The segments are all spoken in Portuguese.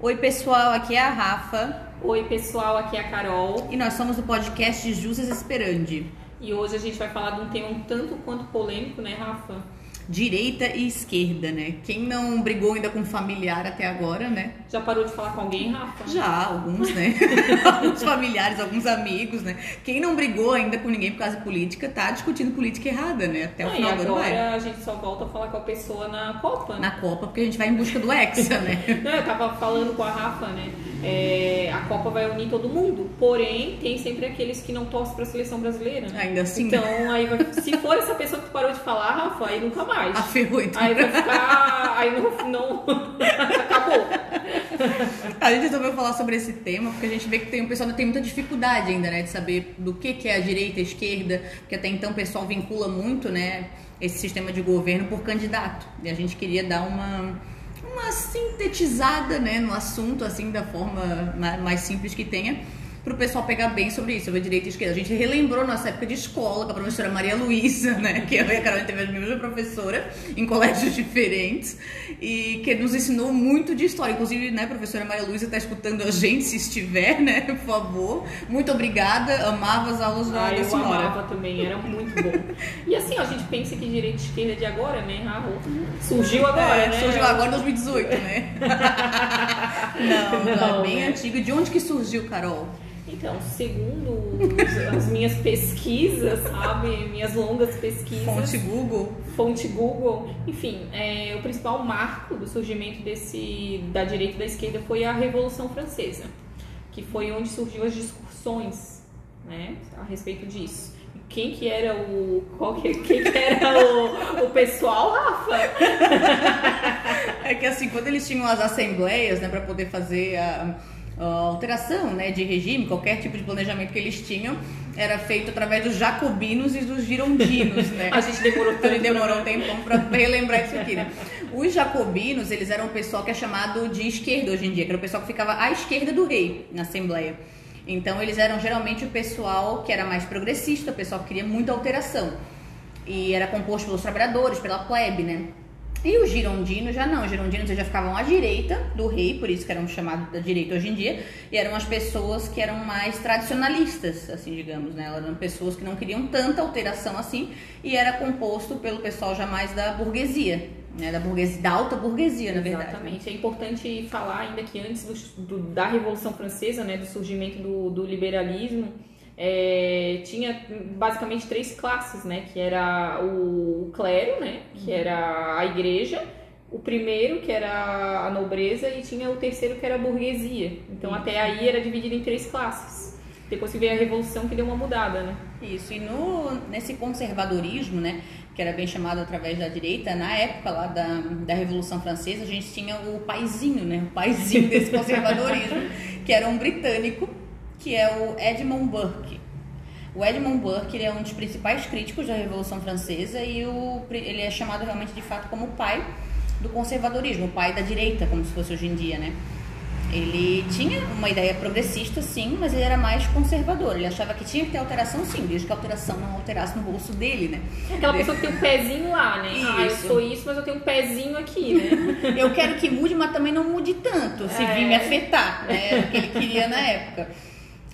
Oi, pessoal, aqui é a Rafa Oi, pessoal, aqui é a Carol e nós somos do podcast Jusas Esperandi. e hoje a gente vai falar de um tema um tanto quanto polêmico, né, Rafa? Direita e esquerda, né? Quem não brigou ainda com familiar até agora, né? Já parou de falar com alguém, Rafa? Já, alguns, né? alguns familiares, alguns amigos, né? Quem não brigou ainda com ninguém por causa de política, tá discutindo política errada, né? Até o final do ano vai. agora a gente só volta a falar com a pessoa na Copa. né? Na Copa, porque a gente vai em busca do Hexa, né? Não, eu tava falando com a Rafa, né? É, a Copa vai unir todo mundo, porém tem sempre aqueles que não torcem pra seleção brasileira. né? Ainda assim, Então, aí vai- se for essa pessoa que tu parou de falar, Rafa, aí nunca mais. Aferrou então. Aí vai ficar. Aí não. não acabou. A gente resolveu falar sobre esse tema porque a gente vê que tem, o pessoal tem muita dificuldade ainda, né, de saber do que, que é a direita e a esquerda, porque até então o pessoal vincula muito, né, esse sistema de governo por candidato. E a gente queria dar uma, uma sintetizada, né, no assunto, assim, da forma ma- mais simples que tenha, para o pessoal pegar bem sobre isso, sobre direita e esquerda. A gente relembrou nossa época de escola com a professora Maria Luísa, né, que eu e a Carol teve a mesma professora em colégios diferentes e que nos ensinou muito de história. Inclusive, né, professora Maria Luísa está escutando a gente, se estiver, né, por favor. Muito obrigada, amava as aulas da, Ah, da eu senhora. amava também, era muito bom. E assim, ó, a gente pensa que direita e esquerda é de agora, né? Ah, surgiu agora, É, né? Surgiu agora em 2018, né? não, não, Não, é bem né? antigo. De onde que surgiu, Carol? Então, segundo os- as minhas pesquisas, sabe? Minhas longas pesquisas. Fonte Google? fonte Google. Enfim, é, o principal marco do surgimento desse da direita e da esquerda foi a Revolução Francesa, que foi onde surgiu as discussões, né, a respeito disso. Quem que era o qual que, quem que era o, o pessoal, Rafa? É que assim, quando eles tinham as assembleias, né, para poder fazer a, a alteração, né, de regime, qualquer tipo de planejamento que eles tinham, era feito através dos jacobinos e dos girondinos, né? A gente demorou Então ele tanto. demorou um tempão para relembrar isso aqui, né? Os jacobinos, eles eram o pessoal que é chamado de esquerda hoje em dia, que era o pessoal que ficava à esquerda do rei na Assembleia. Então eles eram geralmente o pessoal que era mais progressista, o pessoal que queria muita alteração. E era composto pelos trabalhadores, pela plebe, né? E os girondinos já não, os girondinos já ficavam à direita do rei, por isso que eram chamados da direita hoje em dia, e eram as pessoas que eram mais tradicionalistas, assim, digamos, né? Eram pessoas que não queriam tanta alteração assim, e era composto pelo pessoal já mais da burguesia, né? Da burguesia, da alta burguesia, na verdade. Exatamente. É importante falar ainda que antes do- do- da Revolução Francesa, né, do surgimento do, do liberalismo, é, tinha basicamente três classes, né, que era o clero, né, que era a igreja, o primeiro que era a nobreza e tinha o terceiro que era a burguesia. Então até aí era dividido em três classes. Depois que veio a Revolução que deu uma mudada, né? Isso, e no, nesse conservadorismo, né, que era bem chamado através da direita, na época lá da, da Revolução Francesa, a gente tinha o paizinho, né, o paizinho desse conservadorismo, que era um britânico, que é o Edmund Burke. O Edmund Burke ele é um dos principais críticos da Revolução Francesa e o, ele é chamado realmente de fato como o pai do conservadorismo, o pai da direita, como se fosse hoje em dia, né? Ele tinha uma ideia progressista, sim, mas ele era mais conservador. Ele achava que tinha que ter alteração, sim, desde que a alteração não alterasse no bolso dele, né? Aquela pessoa que tem um pezinho lá, né? Ah, eu Isso. sou isso, mas eu tenho um pezinho aqui, né? Eu quero que mude, mas também não mude tanto, se É. vir me afetar, né? Era o que ele queria na época.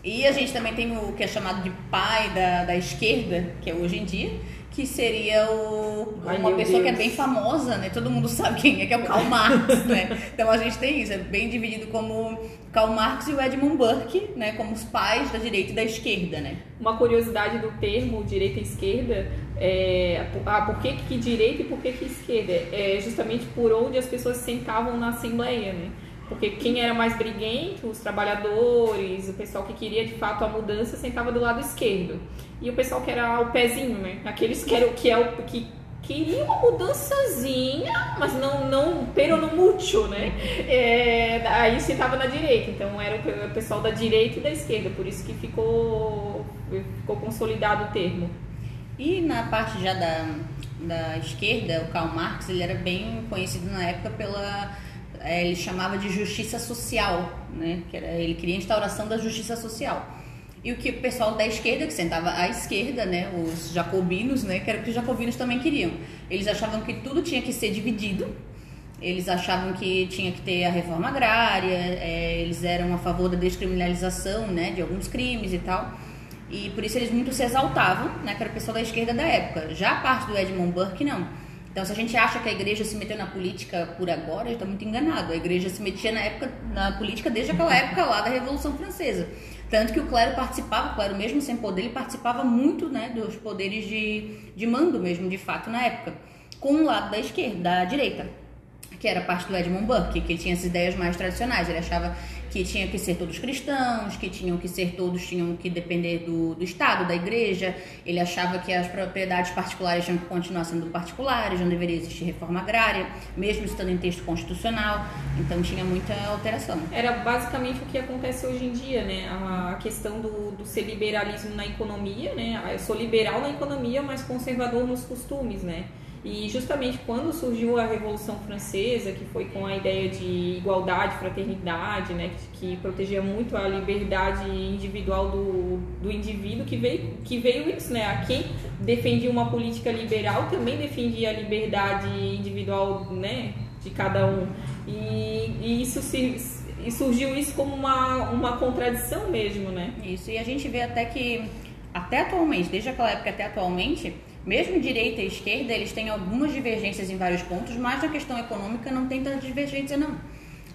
E a gente também tem o que é chamado de pai da, da esquerda, que é hoje em dia, que seria o, Ai, uma pessoa que é Deus. bem famosa, né? Todo mundo sabe quem é, que é o Karl Marx, né? Então a gente tem isso, é bem dividido como Karl Marx e o Edmund Burke, né? Como os pais da direita e da esquerda, né? Uma curiosidade do termo direita e esquerda é ah, por que, que direita e por que, que esquerda? É justamente por onde as pessoas se sentavam na Assembleia, né? Porque quem era mais briguento, os trabalhadores, o pessoal que queria de fato a mudança, sentava do lado esquerdo. E o pessoal que era o pezinho, né? Aqueles que, eram, que, é o, que queriam uma mudançazinha, mas não, não pero no mucho, né? É, aí sentava na direita. Então era o pessoal da direita e da esquerda, por isso que ficou, ficou consolidado o termo. E na parte já da, da esquerda, o Karl Marx, ele era bem conhecido na época pela ele chamava de justiça social, né? Que era, ele queria a instauração da justiça social. E o que o pessoal da esquerda, que sentava à esquerda, né, os jacobinos, né, que era o que os jacobinos também queriam. Eles achavam que tudo tinha que ser dividido Eles achavam que tinha que ter a reforma agrária, é, eles eram a favor da descriminalização né, de alguns crimes e tal. E por isso eles muito se exaltavam, né, que era o pessoal da esquerda da época. Já a parte do Edmund Burke, não. Então, se a gente acha que a igreja se meteu na política por agora, a gente está muito enganado. A igreja se metia na, época, na política desde aquela época lá da Revolução Francesa. Tanto que o clero participava, o clero mesmo sem poder, ele participava muito né, dos poderes de, de mando mesmo, de fato, na época. Com o lado da esquerda, da direita que era parte do Edmund Burke, que tinha essas ideias mais tradicionais. Ele achava que tinham que ser todos cristãos, que tinham que ser todos tinham que depender do, do Estado, da igreja. Ele achava que as propriedades particulares tinham que continuar sendo particulares, não deveria existir reforma agrária, mesmo estando em texto constitucional. Então tinha muita alteração. Era basicamente o que acontece hoje em dia, né? A questão do, do ser liberalismo na economia, né? Eu sou liberal na economia, mas conservador nos costumes, né? E justamente quando surgiu a Revolução Francesa, que foi com a ideia de igualdade, fraternidade, né, que, que protegia muito a liberdade individual do, do indivíduo, que veio, que veio isso, né? A quem defendia uma política liberal também defendia a liberdade individual, né, de cada um. E, e isso se, e surgiu isso como uma, uma contradição mesmo, né? Isso, e a gente vê até que, até atualmente, desde aquela época até atualmente, mesmo direita e esquerda, eles têm algumas divergências em vários pontos, mas na questão econômica não tem tanta divergência não.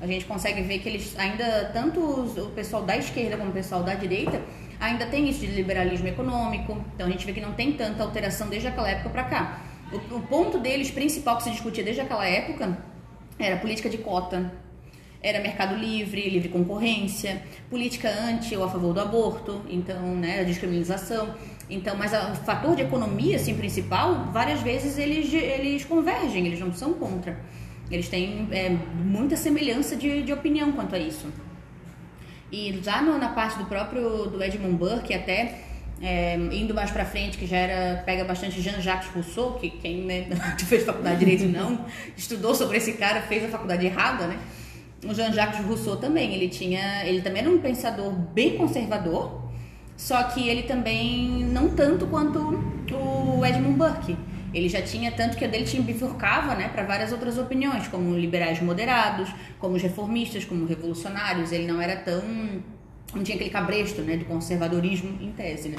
A gente consegue ver que eles ainda, tanto o pessoal da esquerda como o pessoal da direita, ainda tem isso de liberalismo econômico. Então a gente vê que não tem tanta alteração desde aquela época para cá. O, o ponto deles principal que se discutia desde aquela época era política de cota, era mercado livre, livre concorrência, política anti ou a favor do aborto, então, né, a descriminalização. Então, mas o fator de economia, assim, principal, várias vezes eles, eles convergem, eles não são contra. Eles têm é, muita semelhança de, de opinião quanto a isso. E já no, na parte do próprio do Edmund Burke, até é, indo mais para frente, que já era pega bastante Jean-Jacques Rousseau, que quem né, fez faculdade de direito não estudou sobre esse cara fez a faculdade errada, né? O Jean-Jacques Rousseau também, ele tinha, ele também era um pensador bem conservador, só que ele também não tanto quanto o Edmund Burke. Ele já tinha tanto que o dele tinha bifurcava, né, para várias outras opiniões, como liberais moderados, como reformistas, como revolucionários. Ele não era tão não tinha aquele cabresto, né, do conservadorismo em tese, né?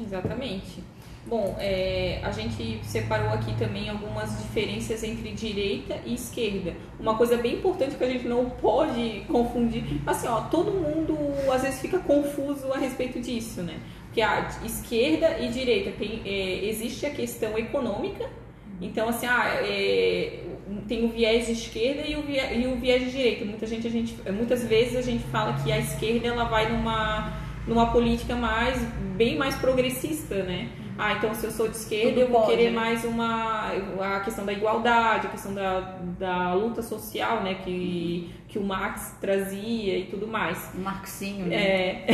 Exatamente. Bom, é, a gente separou aqui também algumas diferenças entre direita e esquerda. Uma coisa bem importante que a gente não pode confundir, assim, ó, todo mundo às vezes fica confuso a respeito disso, né? Porque a esquerda e direita tem, é, existe a questão econômica, então assim, ah, é, tem o viés de esquerda e o viés, e o viés de direita. Muita gente, a gente, muitas vezes a gente fala que a esquerda ela vai numa, numa política mais bem mais progressista, né? Ah, então se eu sou de esquerda, Tudo eu vou pode, querer né? mais uma a questão da igualdade, a questão da, da luta social, né, que, que o Marx trazia e tudo mais. Marxinho, né? É.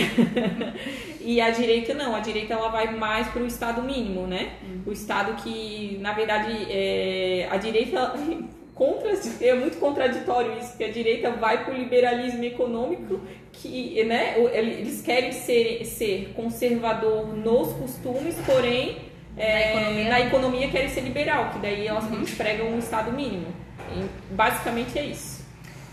e a direita não, a direita ela vai mais para o Estado mínimo, né? Hum. O Estado que, na verdade, é, a direita contra, é muito contraditório isso, que a direita vai para o liberalismo econômico, que né, eles querem ser, ser conservador nos costumes, porém é, na, economia. na, economia. querem ser liberal, que daí elas uhum. pregam um estado mínimo. E basicamente é isso.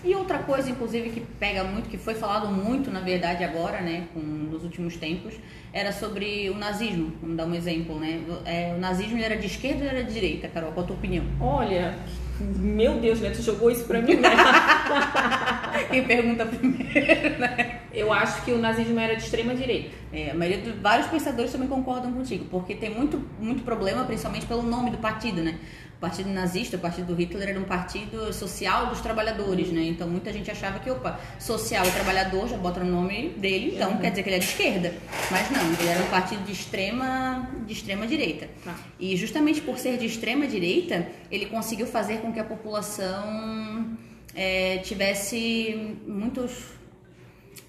E outra coisa, inclusive, que pega muito, que foi falado muito, na verdade, agora, né, com, nos últimos tempos, era sobre o nazismo. Vamos dar um exemplo, né? É, o nazismo era de esquerda ou era de direita, Carol? Qual a tua opinião? Olha, meu Deus, né? Tu jogou isso pra mim, né? Quem pergunta primeiro, né? Eu acho que o nazismo era de extrema direita. É, a maioria de vários pensadores também concordam contigo, porque tem muito, muito problema, principalmente pelo nome do partido, né? O partido nazista, o partido do Hitler era um partido social dos trabalhadores, né? Então muita gente achava que, opa, social e trabalhador, já bota no nome dele, então uhum. quer dizer que ele é de esquerda. Mas não, ele era um partido de extrema, de extrema direita. Ah. E justamente por ser de extrema direita, ele conseguiu fazer com que a população é, tivesse muitos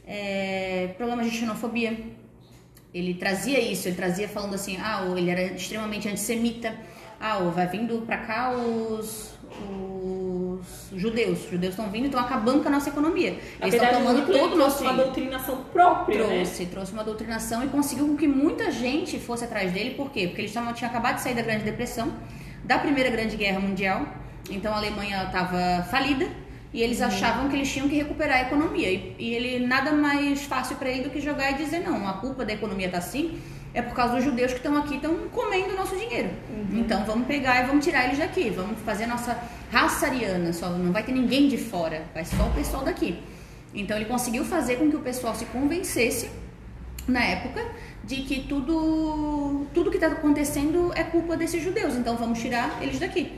é, problemas de xenofobia. Ele trazia isso, ele trazia falando assim, ah, ele era extremamente antissemita ah, vai vindo para cá os, os judeus. Os judeus estão vindo e estão acabando com a nossa economia. Eles estão tomando todo o nosso uma doutrinação própria, né? trouxe, né? trouxe uma doutrinação e conseguiu com que muita gente fosse atrás dele. Por quê? Porque eles tinham acabado de sair da Grande Depressão, da Primeira Grande Guerra Mundial Então a Alemanha estava falida e eles achavam que eles tinham que recuperar a economia. E, e ele nada mais fácil para ele do que jogar e dizer não, a culpa da economia tá assim é por causa dos judeus que estão aqui estão comendo o nosso dinheiro. Uhum. Então vamos pegar e vamos tirar eles daqui, vamos fazer a nossa raça ariana, só não vai ter ninguém de fora, vai só o pessoal daqui. Então ele conseguiu fazer com que o pessoal se convencesse na época de que tudo tudo que está acontecendo é culpa desses judeus, então vamos tirar eles daqui.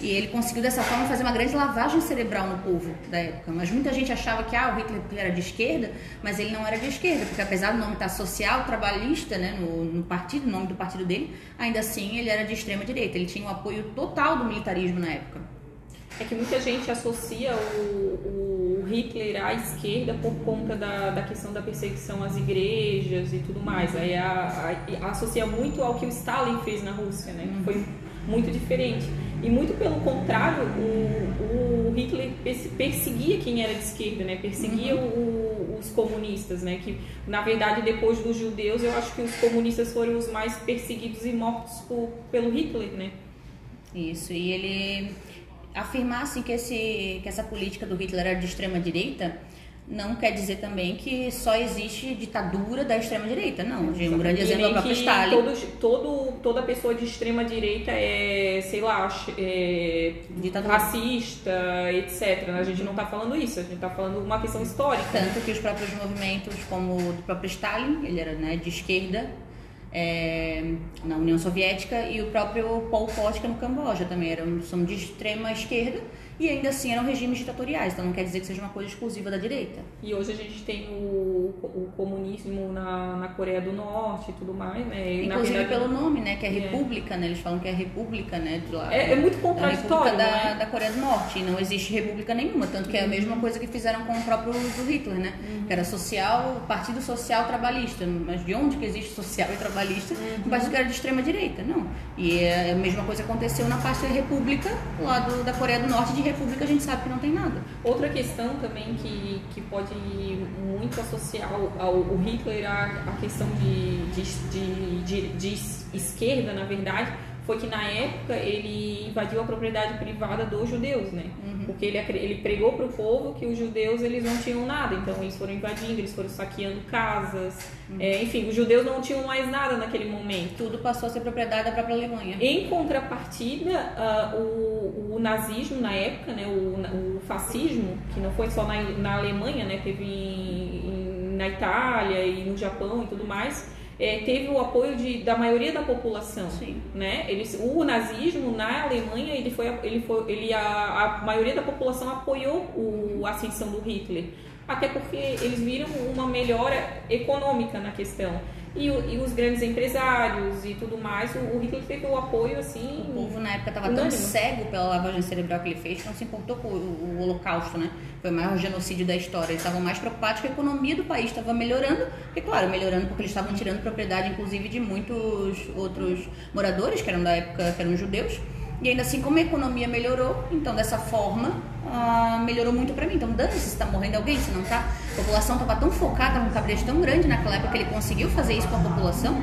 E ele conseguiu dessa forma fazer uma grande lavagem cerebral no povo da época. Mas muita gente achava que ah, o Hitler era de esquerda, mas ele não era de esquerda, porque apesar do nome estar social, trabalhista, né, no, no partido, o nome do partido dele, ainda assim ele era de extrema direita. Ele tinha o apoio total do militarismo na época. É que muita gente associa o, o Hitler à esquerda por conta da, da questão da perseguição às igrejas e tudo mais. Aí a, a, associa muito ao que o Stalin fez na Rússia, né? Foi muito diferente. E muito pelo contrário, o, o Hitler perseguia quem era de esquerda, né? Perseguia uhum. o, os comunistas, né? Que na verdade depois dos judeus, eu acho que os comunistas foram os mais perseguidos e mortos por, pelo Hitler, né? Isso. E ele afirmasse que, esse, que essa política do Hitler era de extrema direita, não quer dizer também que só existe ditadura da extrema direita, não. Um grande exemplo é o próprio Stalin. Todos, todo, toda pessoa de extrema direita é, sei lá, é, racista, etc. A gente não está falando isso, a gente está falando uma questão histórica. Tanto que os próprios movimentos, como o do próprio Stalin, ele era né, de esquerda, é, na União Soviética e o próprio Pol Pot no Camboja também eram são de extrema esquerda e ainda assim eram regimes ditatoriais, então não quer dizer que seja uma coisa exclusiva da direita. E hoje a gente tem o, o comunismo na, na Coreia do Norte e tudo mais, né? Inclusive verdade, pelo nome, né? Que é, é República, né? Eles falam que é República, né? De lá, é, é muito contraditório, da, é? da Coreia do Norte, e não existe República nenhuma, tanto que é a uhum. mesma coisa que fizeram com o próprio do Hitler, né? Uhum. Que era social, Partido Social Trabalhista, mas de onde que existe social e trabalhista? Uhum. Um partido que era de extrema direita, não. E é a mesma coisa aconteceu na parte da República, lá do, da Coreia do Norte, de República a gente sabe que não tem nada. Outra questão também que, que pode muito associar ao, ao Hitler à, à questão de, de, de, de, de esquerda, na verdade, foi que na época ele invadiu a propriedade privada dos judeus, né? Uhum. Porque ele, ele pregou para o povo que os judeus eles não tinham nada, então eles foram invadindo, eles foram saqueando casas, uhum. é, enfim, os judeus não tinham mais nada naquele momento. Tudo passou a ser propriedade da própria Alemanha. Em contrapartida, uh, o, o, nazismo na época, né, o, o, fascismo, que não foi só na, na Alemanha, né, teve em, em, na Itália e no Japão e tudo mais, é, teve o apoio de, da maioria da população, Sim. né? Eles, o nazismo na Alemanha ele foi, ele foi, ele a, a maioria da população apoiou o, a ascensão do Hitler, até porque eles viram uma melhora econômica na questão. E, e, os grandes empresários e tudo mais, o, o Hitler teve o apoio assim. O povo na época estava tão cego pela lavagem cerebral que ele fez que não se importou com o, o, o Holocausto, né? Foi o maior genocídio da história. Eles estavam mais preocupados que a economia do país estava melhorando, e claro, melhorando porque eles estavam tirando propriedade, inclusive, de muitos outros moradores que eram da época, que eram judeus. E ainda assim, como a economia melhorou, então dessa forma, ah, melhorou muito para mim. Então, dane-se se está morrendo alguém, se não tá. A população estava tão focada, um cabresto tão grande naquela época que ele conseguiu fazer isso com a população,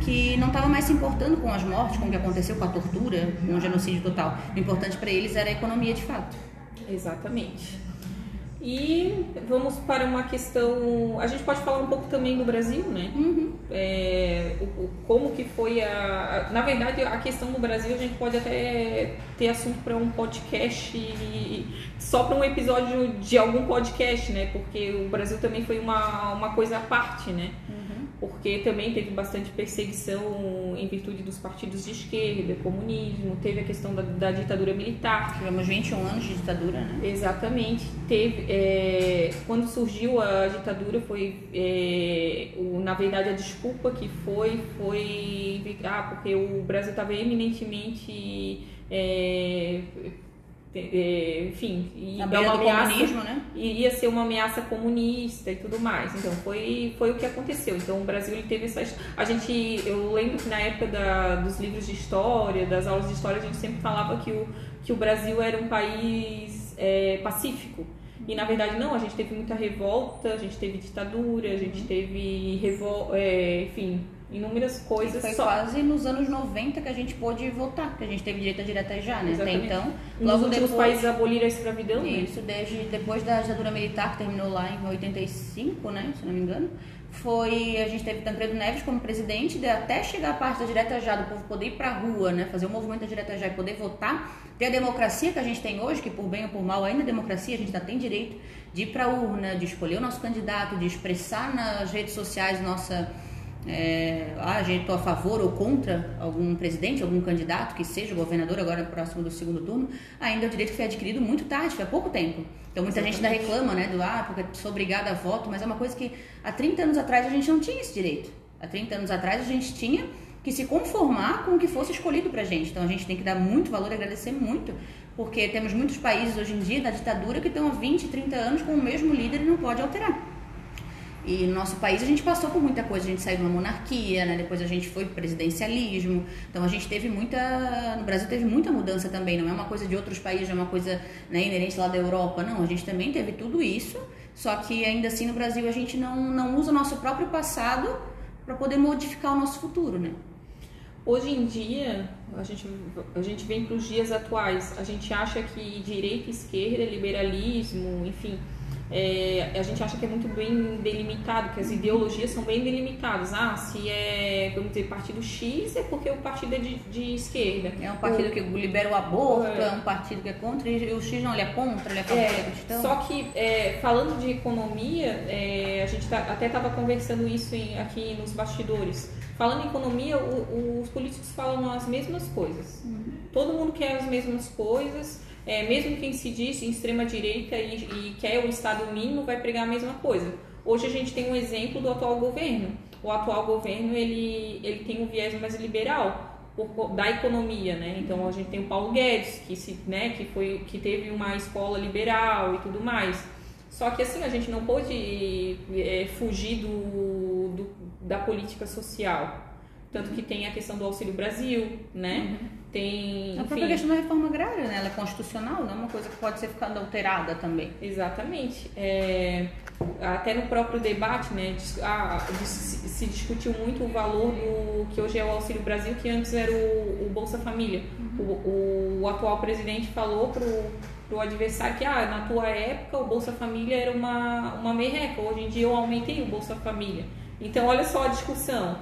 que não estava mais se importando com as mortes, com o que aconteceu, com a tortura, com o genocídio total. O importante para eles era a economia de fato. Exatamente. E vamos para uma questão. A gente pode falar um pouco também do Brasil, né? Uhum. É, o, o, como que foi a, a, Na verdade, a questão do Brasil a gente pode até ter assunto para um podcast, só para um episódio de algum podcast, né? Porque o Brasil também foi uma, uma coisa à parte, né? Uhum porque também teve bastante perseguição em virtude dos partidos de esquerda, comunismo, teve a questão da, da ditadura militar. Tivemos 21 anos de ditadura, né? Exatamente. Teve, é, quando surgiu a ditadura, foi, é, o, na verdade, a desculpa que foi, foi, ah, porque o Brasil estava eminentemente... É, é, enfim, ia, uma ameaça, né? ia ser uma ameaça comunista e tudo mais. Então foi, foi o que aconteceu. Então o Brasil ele teve essa. A gente, eu lembro que na época da, dos livros de história, das aulas de história, a gente sempre falava que o, que o Brasil era um país é, pacífico. E na verdade não, a gente teve muita revolta, a gente teve ditadura, a gente teve revol, é, enfim, inúmeras coisas. E foi só... quase nos anos 90 que a gente pôde votar, que a gente teve direito a direta já, né? Até Exatamente. então, Um logo dos últimos depois... países aboliram a escravidão, né? Isso, desde depois da ditadura militar, que terminou lá em 85, né, se não me engano, foi, a gente teve Tancredo Neves como presidente, de até chegar a parte da direta já, do povo poder ir pra rua, né, fazer o movimento da direta já e poder votar, ter a democracia que a gente tem hoje, que por bem ou por mal ainda é democracia, a gente ainda tem direito de ir pra urna, de escolher o nosso candidato, de expressar nas redes sociais nossa... É, ah, a gente estou a favor ou contra algum presidente, algum candidato que seja governador agora próximo do segundo turno, ainda é o direito que foi adquirido muito tarde, foi há pouco tempo. Então muita gente ainda reclama, né, do ah, porque sou obrigada a voto, mas é uma coisa que há 30 anos atrás a gente não tinha esse direito. Há 30 anos atrás a gente tinha que se conformar com o que fosse escolhido pra gente. Então a gente tem que dar muito valor e agradecer muito, porque temos muitos países hoje em dia da ditadura que estão há 20, 30 anos com o mesmo líder e não pode alterar. E no nosso país a gente passou por muita coisa, a gente saiu de uma monarquia, né? depois a gente foi presidencialismo, então a gente teve muita. No Brasil teve muita mudança também, não é uma coisa de outros países, não é uma coisa né, inerente lá da Europa, não. A gente também teve tudo isso, só que ainda assim no Brasil a gente não, não usa o nosso próprio passado para poder modificar o nosso futuro, né? Hoje em dia, a gente, a gente vem para os dias atuais, a gente acha que direita, esquerda, liberalismo, enfim, é, a gente acha que é muito bem delimitado, que as ideologias são bem delimitadas. Ah, se é, vamos dizer, partido X é porque o partido é de, de esquerda. É um partido o, que libera o aborto, é. É. um partido que é contra, e o X não, ele é contra, ele é favor É, da questão. só que é, falando de economia, é, a gente tá- até estava conversando isso em- aqui nos bastidores. Falando em economia, o- os políticos falam as mesmas coisas. Todo mundo quer as mesmas coisas. É, mesmo quem se diz em extrema direita e, e quer o Estado mínimo vai pregar a mesma coisa. Hoje a gente tem um exemplo do atual governo. O atual governo ele, ele tem um viés mais liberal por da economia, né? Então a gente tem o Paulo Guedes que se, né, que foi que teve uma escola liberal e tudo mais. Só que assim a gente não pôde é, fugir do, do- da política social. Tanto que tem a questão do Auxílio Brasil, né? Tem, A própria enfim, questão da reforma agrária, né? Ela é constitucional, não é uma coisa que pode ser ficando alterada também. Exatamente. É, até no próprio debate, né, ah, se discutiu muito o valor do que hoje é o Auxílio Brasil, que antes era o, o Bolsa Família. O, o atual presidente falou pro, pro adversário que ah, na tua época o Bolsa Família era uma, uma merreca, hoje em dia eu aumentei o Bolsa Família. Então olha só a discussão.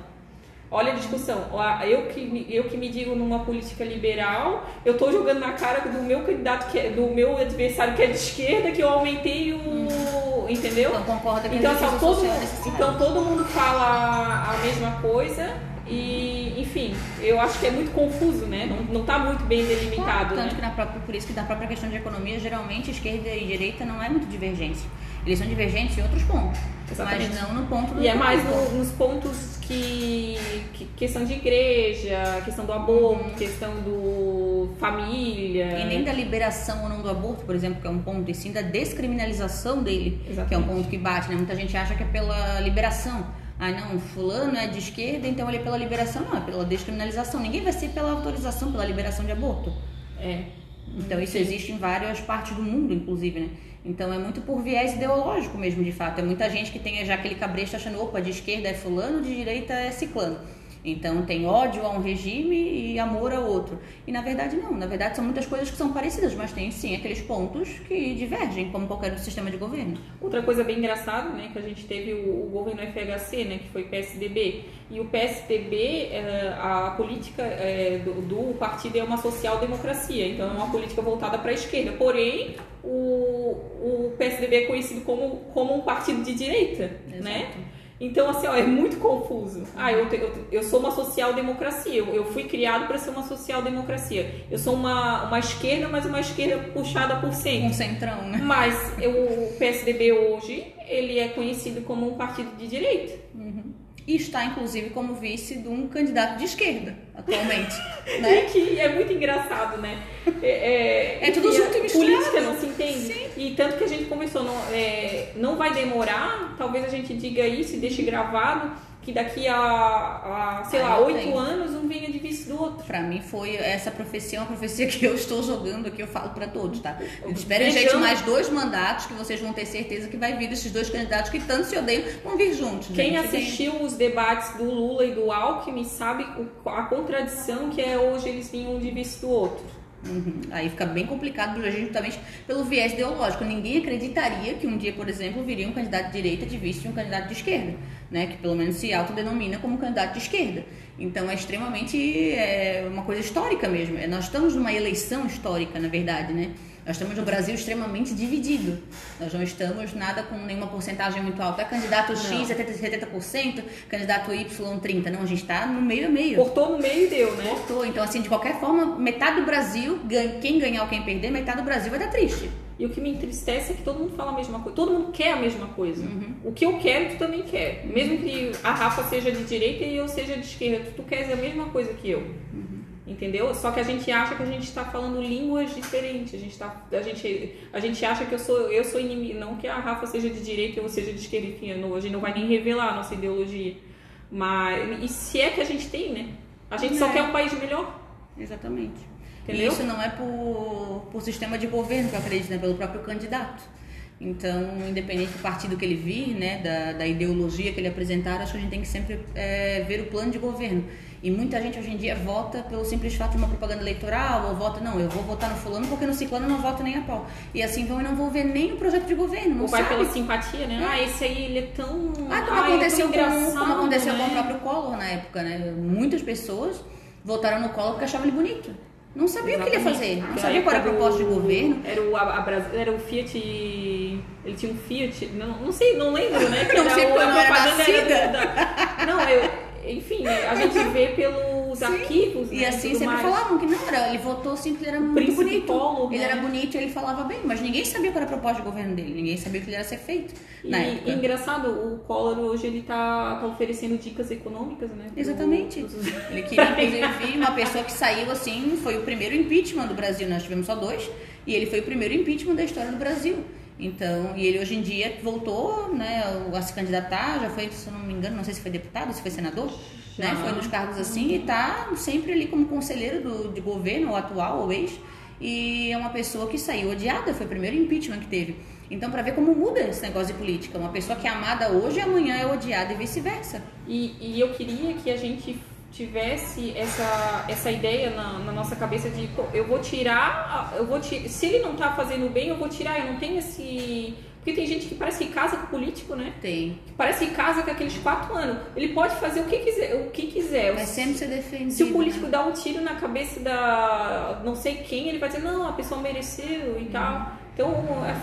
Olha a discussão. Eu que, me- eu que me digo numa política liberal, eu estou jogando na cara do meu candidato, que é, do meu adversário que é de esquerda, que eu aumentei o. Entendeu? Então concorda que Então, assim, todo, é então todo mundo fala a mesma coisa e, enfim, eu acho que é muito confuso, né? Não, não tá muito bem delimitado, Tanto né? que na própria, por isso que na própria questão de economia, geralmente esquerda e direita não é muito divergência. Eles são divergentes em outros pontos, Exatamente. mas não no ponto do E é mais no- nos pontos que, que- questão de igreja, questão do aborto, questão do família. E nem da liberação ou não do aborto, por exemplo, que é um ponto, e sim da descriminalização dele, Exatamente. que é um ponto que bate, né? Muita gente acha que é pela liberação. Ah, não, fulano é de esquerda, então ele é pela liberação. Não, é pela descriminalização. Ninguém vai ser pela autorização, pela liberação de aborto. É. Então isso existe em várias partes do mundo, inclusive, né? Então é muito por viés ideológico mesmo, de fato. É muita gente que tem já aquele cabresto achando, opa, de esquerda é fulano, de direita é ciclano. Então tem ódio a um regime e amor a outro. E na verdade não, na verdade são muitas coisas que são parecidas, mas tem sim aqueles pontos que divergem, como qualquer outro sistema de governo. Outra coisa bem engraçada, né, que a gente teve o, o governo FHC, né, que foi PSDB, e o PSDB, eh, a política eh, do, do partido é uma social-democracia, então é uma política voltada para a esquerda. Porém, o, o PSDB é conhecido como, como um partido de direita, né? Então, assim, ó, é muito confuso. Ah, eu, te- eu, eu sou uma social-democracia, eu, eu fui criado para ser uma social-democracia. Eu sou uma, uma esquerda, mas uma esquerda puxada por centro. Um centrão, né? Mas eu- o PSDB hoje, ele é conhecido como um partido de direita. E está, inclusive, como vice de um candidato de esquerda, atualmente. E né? que é muito engraçado, né? É, É tudo enfim, junto e a misturado. Política não se entende. E tanto que a gente começou, não, é, não vai demorar, talvez a gente diga isso e deixe gravado, que daqui a, a sei Ah, lá, oito anos um venha de vice do outro. Pra mim foi essa profecia, é uma profecia que eu estou jogando aqui, eu falo pra todos, tá? Esperem, gente, mais dois mandatos que vocês vão ter certeza que vai vir desses dois candidatos que tanto se odeiam, vão vir juntos. Quem gente. assistiu os debates do Lula e do Alckmin sabe a contradição que é hoje eles vinham de vice do outro. Uhum. Aí fica bem complicado justamente pelo viés ideológico. Ninguém acreditaria que um dia, por exemplo, viria um candidato de direita de vice de um candidato de esquerda, né? Que pelo menos se autodenomina como candidato de esquerda. Então é extremamente é, uma coisa histórica mesmo. É, Nós estamos numa eleição histórica, na verdade, né? Nós estamos no Brasil extremamente dividido. Nós não estamos nada com nenhuma porcentagem muito alta. É candidato X, Não. 70%, 70%, candidato Y, 30%. Não, a gente está no meio a meio. Cortou no meio e deu, né? Cortou. Então, assim, de qualquer forma, metade do Brasil, quem ganhar ou quem perder, metade do Brasil vai dar triste. E o que me entristece é que todo mundo fala a mesma coisa. Todo mundo quer a mesma coisa. O que eu quero, tu também quer. Mesmo que a Rafa seja de direita e eu seja de esquerda, tu, tu queres a mesma coisa que eu. Entendeu? Só que a gente acha que a gente está falando línguas diferentes. A gente, tá, a, gente, a gente acha que eu sou, eu sou inimigo. Não que a Rafa seja de direita e eu seja de esquerda. Enfim, não- a gente não vai nem revelar a nossa ideologia. Mas. E se é que a gente tem, né? A gente só É. quer um país melhor. Exatamente. Entendeu? E isso não é por, por sistema de governo que eu acredito, né? Pelo próprio candidato. Então, independente do partido que ele vir, né? Da, da ideologia que ele apresentar, acho que a gente tem que sempre é, ver o plano de governo. E muita gente hoje em dia vota pelo simples fato de uma propaganda eleitoral, ou vota, não, eu vou votar no fulano porque no ciclano eu não voto nem a pau. E assim vão e não vão ver nem o projeto de governo, não Ou vai sabe. pela simpatia, né? Ah, esse aí ele é tão. Ah, como Ai, aconteceu, é com, como aconteceu né? com o próprio Collor na época, né? Muitas pessoas votaram no Collor porque achavam ele bonito. Não sabia o que ele ia fazer, não Exatamente. sabia qual era a proposta de do- governo. Era o, a, a era o Fiat. Ele tinha um Fiat. Não, não sei, não lembro, né? Que Não era sei o- porque eu a não era propaganda nascida. da- Não, eu. Enfim, a gente vê pelos arquivos. E né, assim sempre mais. falavam que não, era, ele votou sim porque ele era muito príncipe bonito. Collor, ele né? era bonito e ele falava bem, mas ninguém sabia qual era a proposta de governo dele, ninguém sabia o que ele ia ser feito E, e engraçado, o Collor hoje ele tá, tá oferecendo dicas econômicas, né? pro- Exatamente. pros- Ele queria, inclusive, uma pessoa que saiu assim, foi o primeiro impeachment do Brasil. Nós tivemos só dois, e ele foi o primeiro impeachment da história do Brasil. Então, e ele hoje em dia voltou né, a se candidatar, já foi, se eu não me engano, não sei se foi deputado, se foi senador, Já. né? Foi nos cargos assim, e tá sempre ali como conselheiro do, de governo, ou atual, ou ex. E é uma pessoa que saiu odiada, foi o primeiro impeachment que teve. Então, para ver como muda esse negócio de política. Uma pessoa que é amada hoje, amanhã é odiada e vice-versa. E, e eu queria que a gente tivesse essa, essa ideia na, na nossa cabeça de, pô, eu vou tirar, eu vou ti- se ele não tá fazendo bem, eu vou tirar, eu não tenho esse... Porque tem gente que parece que casa com político, né? Tem. Que parece que casa com aqueles quatro anos. Ele pode fazer o que quiser, o que quiser. Vai sempre ser defendido. Se o político né? dá um tiro na cabeça da não sei quem, ele vai dizer, não, a pessoa mereceu e tal. Então,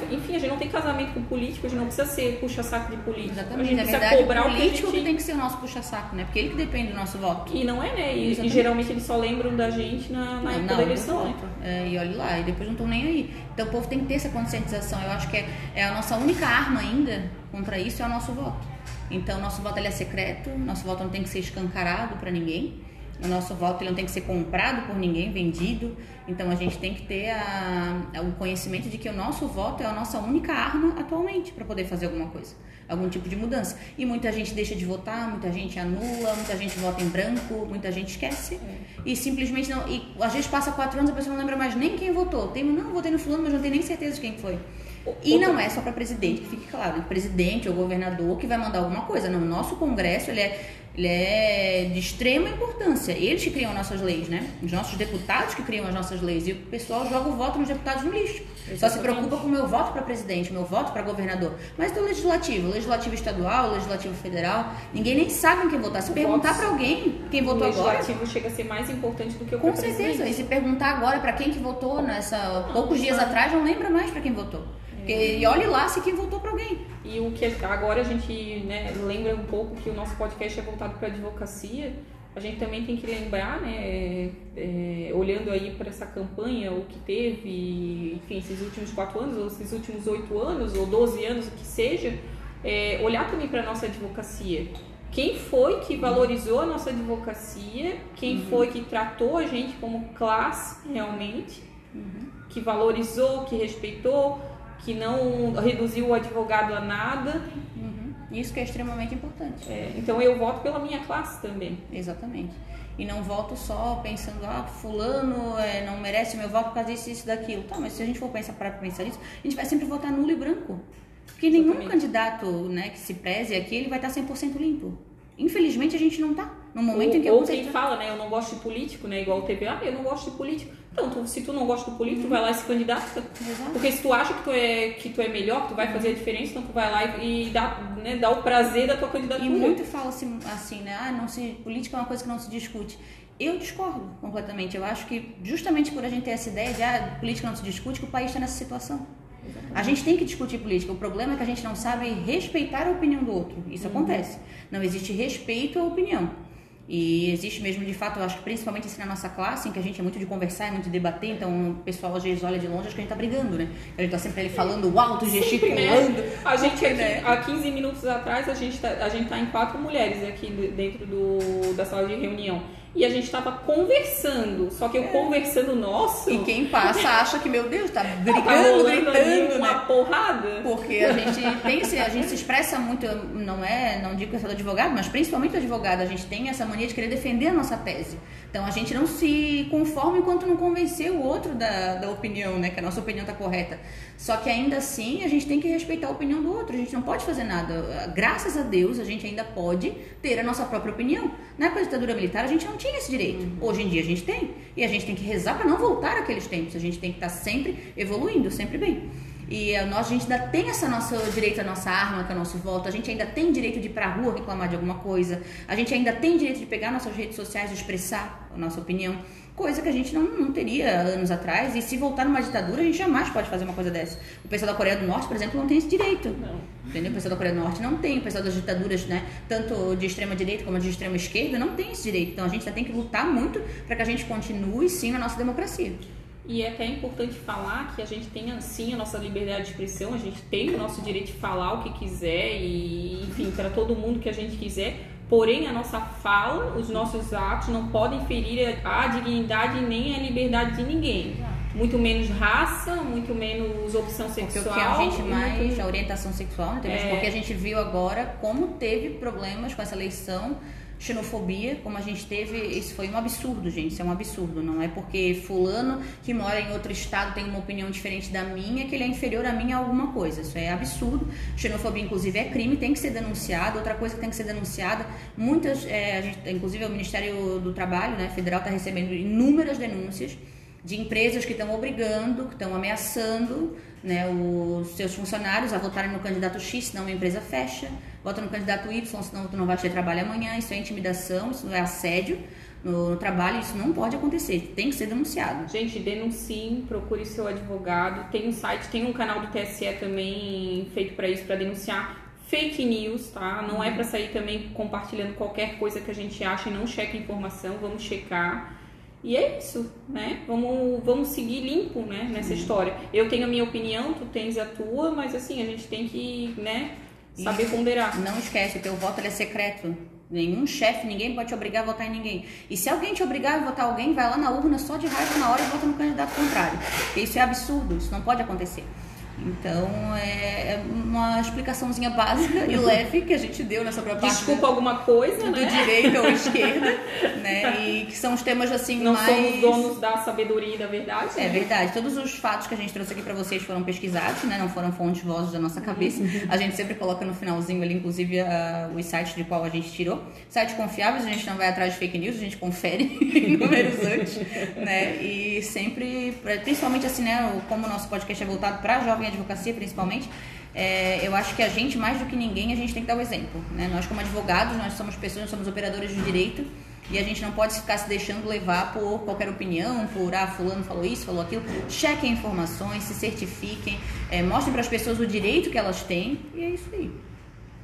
enfim, a gente não tem casamento com político, a gente não precisa ser puxa-saco de político. A Exatamente, gente na precisa verdade, cobrar o o que a político gente... que tem que ser o nosso puxa-saco, né? Porque ele que depende do nosso voto. E não é, né? E, e geralmente eles só lembram da gente na, na época da do eleição, né? É, e olha lá, e depois não estão nem aí. Então o povo tem que ter essa conscientização. Eu acho que é, é a nossa única arma ainda contra isso é o nosso voto. Então, nosso voto ele é secreto, nosso voto não tem que ser escancarado para ninguém. O nosso voto ele não tem que ser comprado por ninguém, vendido. Então a gente tem que ter a, a- o conhecimento de que o nosso voto é a nossa única arma atualmente para poder fazer alguma coisa, algum tipo de mudança. E muita gente deixa de votar, muita gente anula, muita gente vota em branco, muita gente esquece e simplesmente não. E às vezes passa quatro anos a pessoa não lembra mais nem quem votou. Tem, não, votei no fulano, mas não tem nem certeza de quem foi. E não é só para presidente, que fique claro, presidente ou governador que vai mandar alguma coisa. Não, o nosso Congresso ele é, ele é de extrema importância. Eles que criam nossas leis, né? Os nossos deputados que criam as nossas leis. E o pessoal joga o voto nos deputados no lixo. Só se Exatamente. preocupa com o meu voto para presidente, o meu voto para governador. Mas do legislativo, legislativo estadual, legislativo federal, ninguém nem sabe em quem votar. Se O perguntar para alguém quem O votou agora, legislativo chega a ser mais importante do que o com certeza. presidente. E se perguntar agora para quem que votou nessa poucos dias sabe. atrás, não lembra mais para quem votou. Porque, e olhe lá se quem votou para alguém. E o que agora a gente né, lembra um pouco que o nosso podcast é voltado para advocacia. A gente também tem que lembrar, né, é, olhando aí para essa campanha, o que teve, enfim, esses últimos quatro anos, ou esses últimos oito anos, ou doze anos, o que seja, é, olhar também para a nossa advocacia. Quem foi que valorizou a nossa advocacia? Quem foi que tratou a gente como classe realmente? Que valorizou, que respeitou, que não reduziu o advogado a nada. Isso que é extremamente importante. É, então eu voto pela minha classe também. Exatamente. E não voto só pensando, ah, fulano é, não merece meu voto por causa disso, isso, daquilo. Tá, mas se a gente for pensar para pensar nisso, a gente vai sempre votar nulo e branco. Porque nenhum Exatamente. candidato né, que se preze aqui, ele vai estar 100% limpo. Infelizmente a gente não tá. No momento ou, em que ou eu quem fala, né, eu não gosto de político, né, igual o TV, ah, eu não gosto de político. Então, se tu não gosta do político, tu vai lá e se candidata. Exato. Porque se tu acha que tu é, que tu é melhor, que tu vai fazer a diferença, então tu vai lá e, e dá, né, dá o prazer da tua candidatura. E muito fala assim, assim, né? Ah, não se, política é uma coisa que não se discute. Eu discordo completamente. Eu acho que justamente por a gente ter essa ideia de ah, política não se discute, que o país está nessa situação. A gente tem que discutir política. O problema é que a gente não sabe respeitar a opinião do outro. Isso acontece. Não existe respeito à opinião. E existe mesmo, de fato, eu acho que principalmente assim na nossa classe, em que a gente é muito de conversar, é muito de debater, então o pessoal às vezes olha de longe, acho que a gente tá brigando, né? A gente tá sempre ali falando alto, Sempre, gesticulando. né? A gente porque, né? há 15 minutos atrás, a gente, tá, a gente tá em quatro mulheres aqui dentro do, da sala de reunião. E a gente tava conversando. Só que eu conversando, nossa, É. E quem passa acha que, meu Deus, tá tá brigando, ali gritando, uma né? porrada. Porque a gente tem esse, a gente se expressa muito, não é, não digo que eu sou do advogado, mas principalmente do advogado, a gente tem essa mania de querer defender a nossa tese. Então a gente não se conforma enquanto não convencer o outro da, da opinião, né, que a nossa opinião tá correta. Só que ainda assim a gente tem que respeitar a opinião do outro, a gente não pode fazer nada. Graças a Deus a gente ainda pode ter a nossa própria opinião. Na da ditadura militar a gente não tinha esse direito. Hoje em dia a gente tem. E a gente tem que rezar para não voltar àqueles tempos. A gente tem que estar sempre evoluindo, sempre bem. E a nós, a gente ainda tem essa nossa direito à nossa arma, que é o nosso voto. A gente ainda tem direito de ir pra rua reclamar de alguma coisa. A gente ainda tem direito de pegar nossas redes sociais e expressar a nossa opinião. Coisa que a gente não, não teria anos atrás. E se voltar numa ditadura, a gente jamais pode fazer uma coisa dessa. O pessoal da Coreia do Norte, por exemplo, não tem esse direito. Não. Entendeu? O pessoal da Coreia do Norte não tem. O pessoal das ditaduras, né? Tanto de extrema direita como de extrema esquerda, não tem esse direito. Então a gente tem que lutar muito para que a gente continue sim na nossa democracia. E é até importante falar que a gente tem sim a nossa liberdade de expressão, a gente tem o nosso direito de falar o que quiser e, enfim, para todo mundo que a gente quiser. Porém, a nossa fala, os nossos atos não podem ferir a dignidade nem a liberdade de ninguém. Muito menos raça, muito menos opção Porque sexual. o que a gente mais. muito- A orientação sexual, né? É. Porque a gente viu agora como teve problemas com essa eleição, xenofobia, como a gente teve. Isso foi um absurdo, gente. Isso é um absurdo. Não é porque Fulano que mora em outro estado tem uma opinião diferente da minha que ele é inferior a mim em alguma coisa. Isso é absurdo. Xenofobia, inclusive, é crime, tem que ser denunciado. Outra coisa que tem que ser denunciada, muitas. é, a gente, inclusive, o Ministério do Trabalho né, Federal está recebendo inúmeras denúncias de empresas que estão obrigando, que estão ameaçando né, os seus funcionários a votarem no candidato X, senão a empresa fecha, vota no candidato Y, senão tu não vai ter trabalho amanhã, isso é intimidação, isso é assédio no, trabalho, isso não pode acontecer, tem que ser denunciado. Gente, denunciem, procure seu advogado. Tem um site, tem um canal do TSE também feito para isso, para denunciar fake news, tá? Não é para sair também compartilhando qualquer coisa que a gente acha e não checa a informação, vamos checar. E é isso, né? Vamos, vamos seguir limpo, né, nessa história. Eu tenho a minha opinião, tu tens a tua, mas assim, a gente tem que, né, saber ponderar. Não esquece, o teu voto é secreto. Nenhum chefe, ninguém pode te obrigar a votar em ninguém. E se alguém te obrigar a votar alguém, vai lá na urna só de raiva na hora e vota no candidato contrário. Isso é absurdo, isso não pode acontecer. Então, é uma explicaçãozinha básica e leve que a gente deu nessa própria parte Desculpa alguma coisa, do, né? direita ou esquerda, né? E que são os temas assim Não mais... somos donos da sabedoria e da verdade. É né? verdade. Todos os fatos que a gente trouxe aqui pra vocês foram pesquisados, né? Não foram fontes vozes da nossa cabeça. A gente sempre coloca no finalzinho ali, inclusive, a- os sites de qual a gente tirou. Sites confiáveis, a gente não vai atrás de fake news, a gente confere números antes, né? E sempre, principalmente assim, né? o- Como o nosso podcast é voltado pra jovem advocacia, principalmente, é, eu acho que a gente, mais do que ninguém, a gente tem que dar o exemplo, né? Nós, como advogados, nós somos pessoas, nós somos operadores de direito. E a gente não pode ficar se deixando levar por qualquer opinião, por ah, fulano falou isso, falou aquilo. Chequem informações, se certifiquem, é, mostrem para as pessoas o direito que elas têm e é isso aí.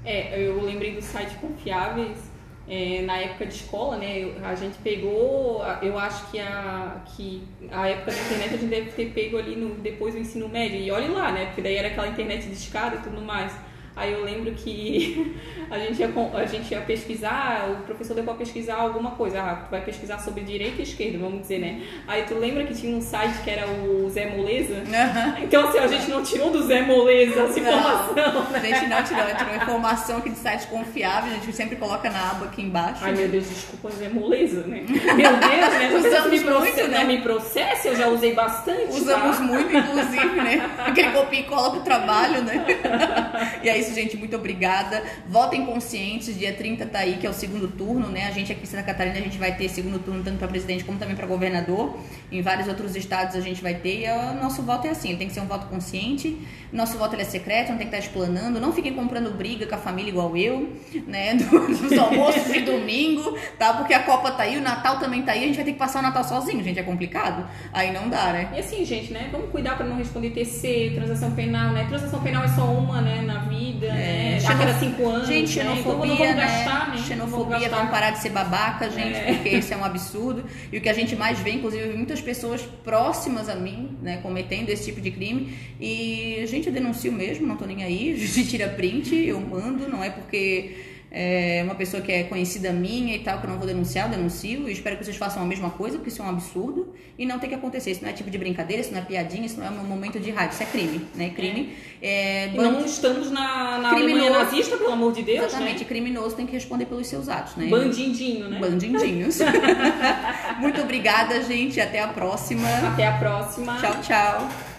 É, eu lembrei do site Confiáveis. É, na época de escola, né? A gente pegou, eu acho que a, que a época da internet a gente deve ter pego ali no, depois do ensino médio. E olhe lá, né? Porque daí era aquela internet de escada e tudo mais. Aí eu lembro que a gente ia, a gente ia pesquisar, o professor levou a pesquisar alguma coisa. Ah, tu vai pesquisar sobre direita e esquerda, vamos dizer, né? Aí tu lembra que tinha um site que era o Zé Moleza? Uhum. Então, assim, a gente não tirou do Zé Moleza essa informação. Não, né? A gente não tirou, a gente tirou informação aqui de site confiável, a gente sempre coloca na aba aqui embaixo. Ai, meu Deus, desculpa, Zé Moleza, né? Meu Deus, né? Usamos me muito, né? Não me processa, eu já usei bastante. Usamos tá? muito, inclusive, né? Aquele copia e cola pro trabalho, né? e é isso, gente. Muito obrigada. Votem conscientes. Dia 30 tá aí, que é o segundo turno, né? A gente aqui em Santa Catarina, a gente vai ter segundo turno tanto para presidente como também para governador. Em vários outros estados a gente vai ter. E o nosso voto é assim, tem que ser um voto consciente. Nosso voto é secreto, não tem que estar explanando. Não fiquem comprando briga com a família igual eu, né? Nos almoços de domingo, tá? Porque a Copa tá aí, o Natal também tá aí. A gente vai ter que passar o Natal sozinho, gente. É complicado. Aí não dá, né? E assim, gente, né? Vamos cuidar para não responder TC, transação penal, né? Transação penal é só uma, né? Na vida, né? A cada cinco anos. Gente, né? Então, xenofobia, né? gastar, né? Xenofobia, Não vamos parar de ser babaca, gente, É. porque isso é um absurdo. E o que a gente mais vê, inclusive, muitas pessoas próximas a mim, né, cometendo esse tipo de crime. E, gente, eu denuncio mesmo, não tô nem aí. A gente tira print, eu mando, não é porque é uma pessoa que é conhecida minha e tal, que eu não vou denunciar, eu denuncio. E espero que vocês façam a mesma coisa, porque isso é um absurdo. E não tem que acontecer. Isso não é tipo de brincadeira, isso não é piadinha, isso não é um momento de raiva, isso é crime, né? Crime. É, E não estamos na, na Criminoso. Alemanha nazista, pelo amor de Deus, Exatamente, né? criminoso tem que responder pelos seus atos, né? Bandindinho, né? Bandindinhos. Muito obrigada, gente. Até a próxima. Até a próxima. Tchau, tchau.